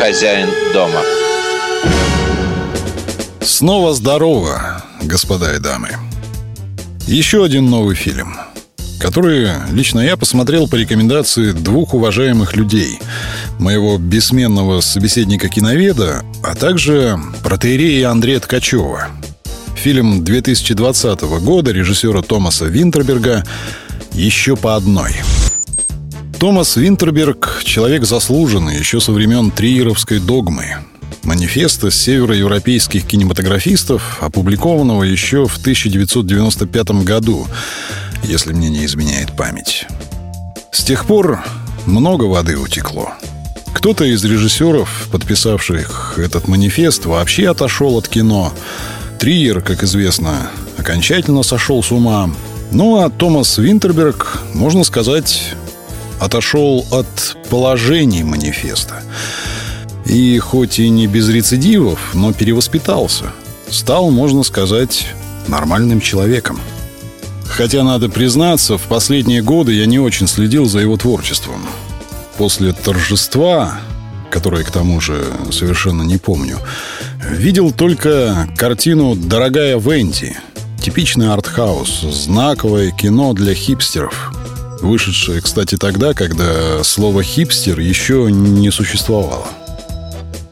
хозяин дома. Снова здорово, господа и дамы. Еще один новый фильм, который лично я посмотрел по рекомендации двух уважаемых людей. Моего бессменного собеседника-киноведа, а также протеерея Андрея Ткачева. Фильм 2020 года режиссера Томаса Винтерберга «Еще по одной». Томас Винтерберг – человек заслуженный еще со времен триеровской догмы. Манифеста североевропейских кинематографистов, опубликованного еще в 1995 году, если мне не изменяет память. С тех пор много воды утекло. Кто-то из режиссеров, подписавших этот манифест, вообще отошел от кино. Триер, как известно, окончательно сошел с ума. Ну а Томас Винтерберг, можно сказать, отошел от положений манифеста. И хоть и не без рецидивов, но перевоспитался. Стал, можно сказать, нормальным человеком. Хотя, надо признаться, в последние годы я не очень следил за его творчеством. После торжества, которое, к тому же, совершенно не помню, видел только картину «Дорогая Венди», типичный артхаус, знаковое кино для хипстеров – вышедшая, кстати, тогда, когда слово «хипстер» еще не существовало.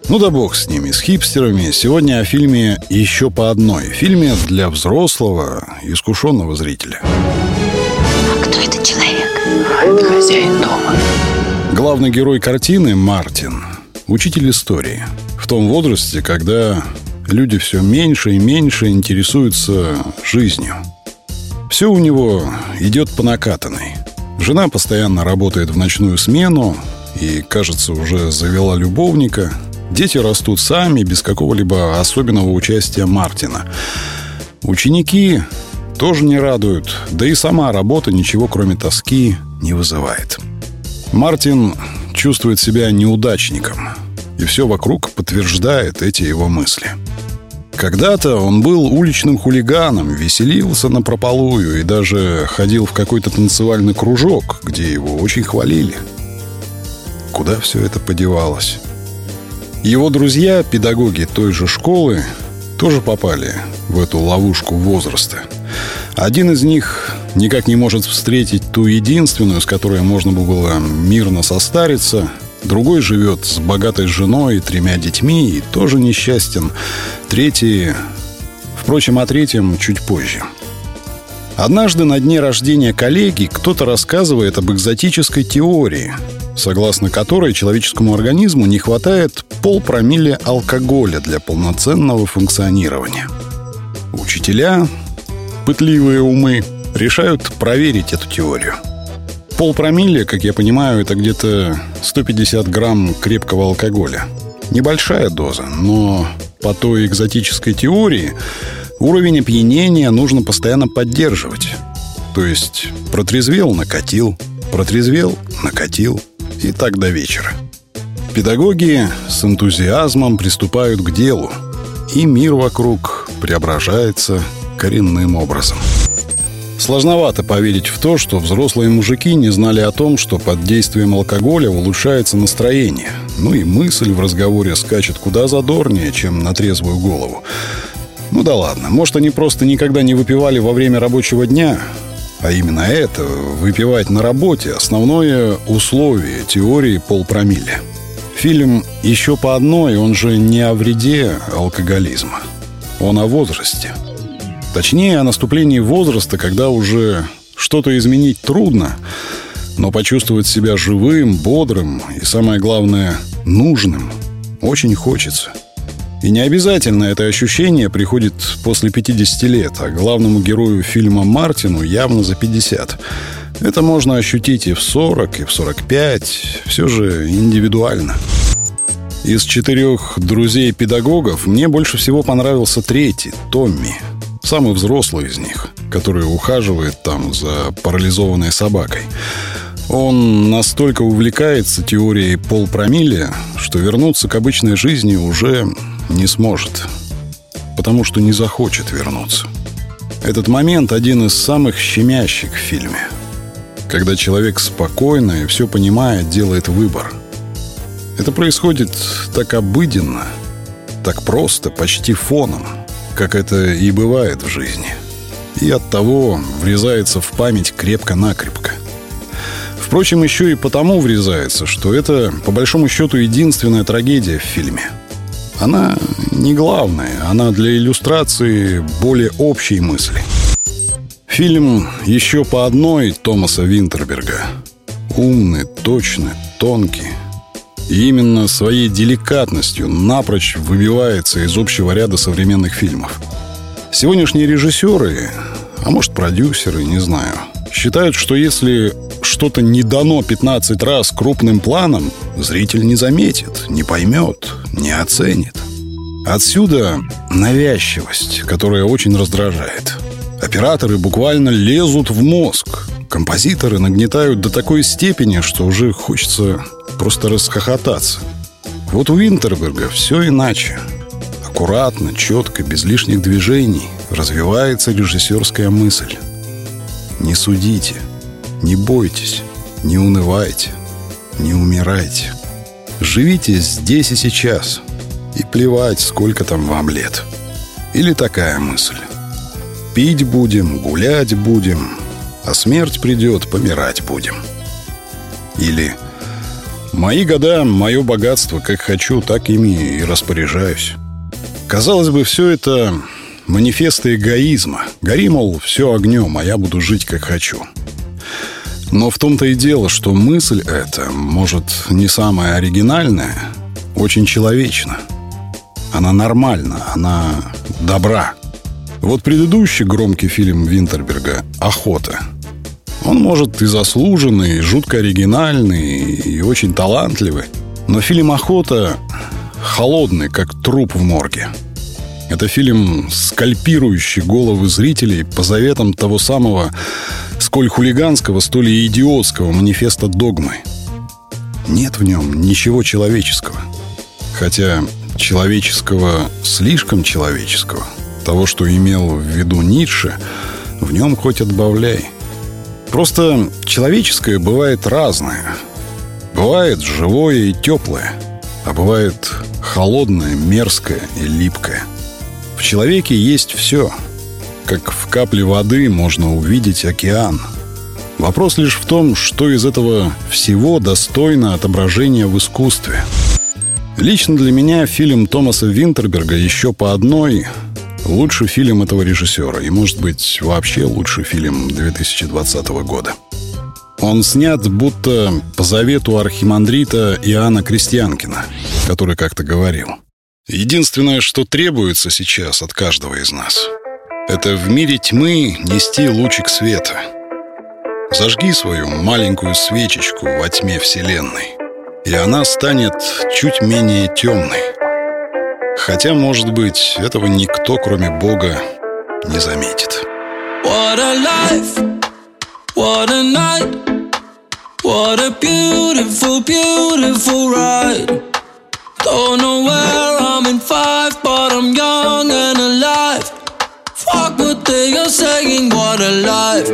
Ну да бог с ними, с хипстерами. Сегодня о фильме «Еще по одной». Фильме для взрослого, искушенного зрителя. А кто этот человек? Хозяин дома. Главный герой картины – Мартин, учитель истории. В том возрасте, когда люди все меньше и меньше интересуются жизнью. Все у него идет по накатанной. Жена постоянно работает в ночную смену и, кажется, уже завела любовника. Дети растут сами, без какого-либо особенного участия Мартина. Ученики тоже не радуют, да и сама работа ничего, кроме тоски, не вызывает. Мартин чувствует себя неудачником, и все вокруг подтверждает эти его мысли – когда-то он был уличным хулиганом, веселился на прополую и даже ходил в какой-то танцевальный кружок, где его очень хвалили. Куда все это подевалось? Его друзья, педагоги той же школы, тоже попали в эту ловушку возраста. Один из них никак не может встретить ту единственную, с которой можно было мирно состариться – Другой живет с богатой женой и тремя детьми и тоже несчастен. Третий... Впрочем, о третьем чуть позже. Однажды на дне рождения коллеги кто-то рассказывает об экзотической теории, согласно которой человеческому организму не хватает полпромилле алкоголя для полноценного функционирования. Учителя, пытливые умы, решают проверить эту теорию – Полпромилле, как я понимаю, это где-то 150 грамм крепкого алкоголя. Небольшая доза, но по той экзотической теории уровень опьянения нужно постоянно поддерживать. То есть протрезвел, накатил, протрезвел, накатил и так до вечера. Педагоги с энтузиазмом приступают к делу, и мир вокруг преображается коренным образом. Сложновато поверить в то, что взрослые мужики не знали о том, что под действием алкоголя улучшается настроение. Ну и мысль в разговоре скачет куда задорнее, чем на трезвую голову. Ну да ладно, может они просто никогда не выпивали во время рабочего дня, а именно это, выпивать на работе, основное условие теории полпромилле. Фильм «Еще по одной», он же не о вреде алкоголизма. Он о возрасте – Точнее, о наступлении возраста, когда уже что-то изменить трудно, но почувствовать себя живым, бодрым и, самое главное, нужным очень хочется. И не обязательно это ощущение приходит после 50 лет, а главному герою фильма Мартину явно за 50. Это можно ощутить и в 40, и в 45, все же индивидуально. Из четырех друзей-педагогов мне больше всего понравился третий, Томми – Самый взрослый из них, который ухаживает там за парализованной собакой. Он настолько увлекается теорией полпромилле, что вернуться к обычной жизни уже не сможет. Потому что не захочет вернуться. Этот момент один из самых щемящих в фильме. Когда человек спокойно и все понимает, делает выбор. Это происходит так обыденно, так просто, почти фоном, как это и бывает в жизни. И от того врезается в память крепко-накрепко. Впрочем, еще и потому врезается, что это, по большому счету, единственная трагедия в фильме. Она не главная, она для иллюстрации более общей мысли. Фильм «Еще по одной» Томаса Винтерберга. Умный, точный, тонкий. И именно своей деликатностью напрочь выбивается из общего ряда современных фильмов. Сегодняшние режиссеры, а может продюсеры, не знаю, считают, что если что-то не дано 15 раз крупным планом, зритель не заметит, не поймет, не оценит. Отсюда навязчивость, которая очень раздражает. Операторы буквально лезут в мозг. Композиторы нагнетают до такой степени, что уже хочется просто расхохотаться. Вот у Винтерберга все иначе. Аккуратно, четко, без лишних движений развивается режиссерская мысль. Не судите – не бойтесь, не унывайте, не умирайте. Живите здесь и сейчас. И плевать, сколько там вам лет. Или такая мысль. Пить будем, гулять будем, а смерть придет, помирать будем. Или мои года, мое богатство, как хочу, так ими и распоряжаюсь. Казалось бы, все это манифесты эгоизма. Гори, мол, все огнем, а я буду жить, как хочу. Но в том-то и дело, что мысль эта, может, не самая оригинальная, очень человечна. Она нормальна, она добра. Вот предыдущий громкий фильм Винтерберга «Охота». Он, может, и заслуженный, и жутко оригинальный, и очень талантливый. Но фильм «Охота» холодный, как труп в морге. Это фильм, скальпирующий головы зрителей по заветам того самого сколь хулиганского, столь и идиотского манифеста догмы. Нет в нем ничего человеческого. Хотя человеческого, слишком человеческого, того, что имел в виду Ницше, в нем хоть отбавляй. Просто человеческое бывает разное. Бывает живое и теплое, а бывает холодное, мерзкое и липкое. В человеке есть все — как в капле воды можно увидеть океан. Вопрос лишь в том, что из этого всего достойно отображения в искусстве. Лично для меня фильм Томаса Винтерберга «Еще по одной» лучший фильм этого режиссера и, может быть, вообще лучший фильм 2020 года. Он снят будто по завету архимандрита Иоанна Крестьянкина, который как-то говорил. Единственное, что требуется сейчас от каждого из нас — это в мире тьмы нести лучик света. Зажги свою маленькую свечечку во тьме Вселенной, и она станет чуть менее темной. Хотя, может быть, этого никто, кроме Бога, не заметит. What a life, what a night, what a beautiful, beautiful ride. Don't know where I'm in five, but I'm young and alive. Fuck what they are saying, what a life.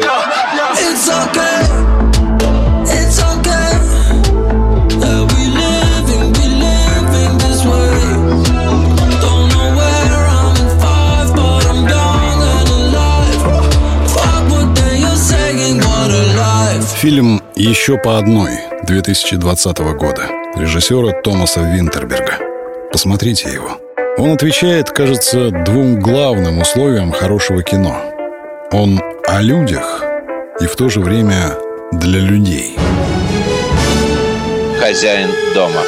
«Еще по одной» 2020 года режиссера Томаса Винтерберга. Посмотрите его. Он отвечает, кажется, двум главным условиям хорошего кино. Он о людях и в то же время для людей. Хозяин дома.